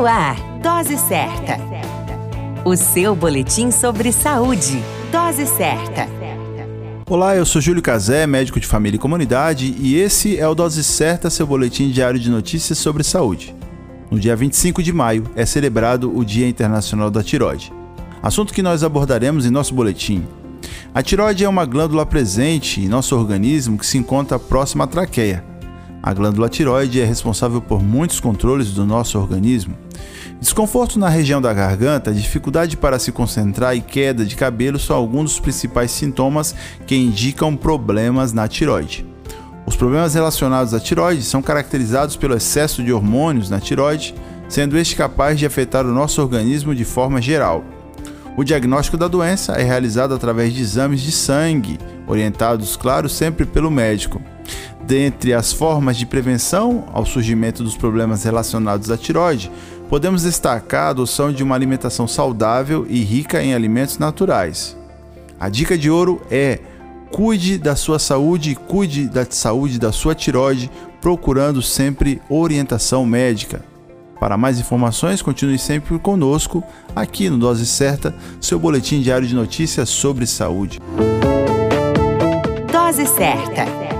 No ar, Dose Certa. O seu boletim sobre saúde. Dose Certa. Olá, eu sou Júlio Cazé, médico de família e comunidade, e esse é o Dose Certa, seu boletim diário de notícias sobre saúde. No dia 25 de maio é celebrado o Dia Internacional da Tiroide. Assunto que nós abordaremos em nosso boletim. A tiroide é uma glândula presente em nosso organismo que se encontra próxima à traqueia. A glândula tiroide é responsável por muitos controles do nosso organismo. Desconforto na região da garganta, dificuldade para se concentrar e queda de cabelo são alguns dos principais sintomas que indicam problemas na tiroide. Os problemas relacionados à tiroide são caracterizados pelo excesso de hormônios na tiroide, sendo este capaz de afetar o nosso organismo de forma geral. O diagnóstico da doença é realizado através de exames de sangue, orientados, claro, sempre pelo médico. Dentre as formas de prevenção ao surgimento dos problemas relacionados à tiroide, podemos destacar a adoção de uma alimentação saudável e rica em alimentos naturais. A dica de ouro é cuide da sua saúde e cuide da saúde da sua tiroide, procurando sempre orientação médica. Para mais informações, continue sempre conosco aqui no Dose Certa, seu boletim diário de notícias sobre saúde. Dose Certa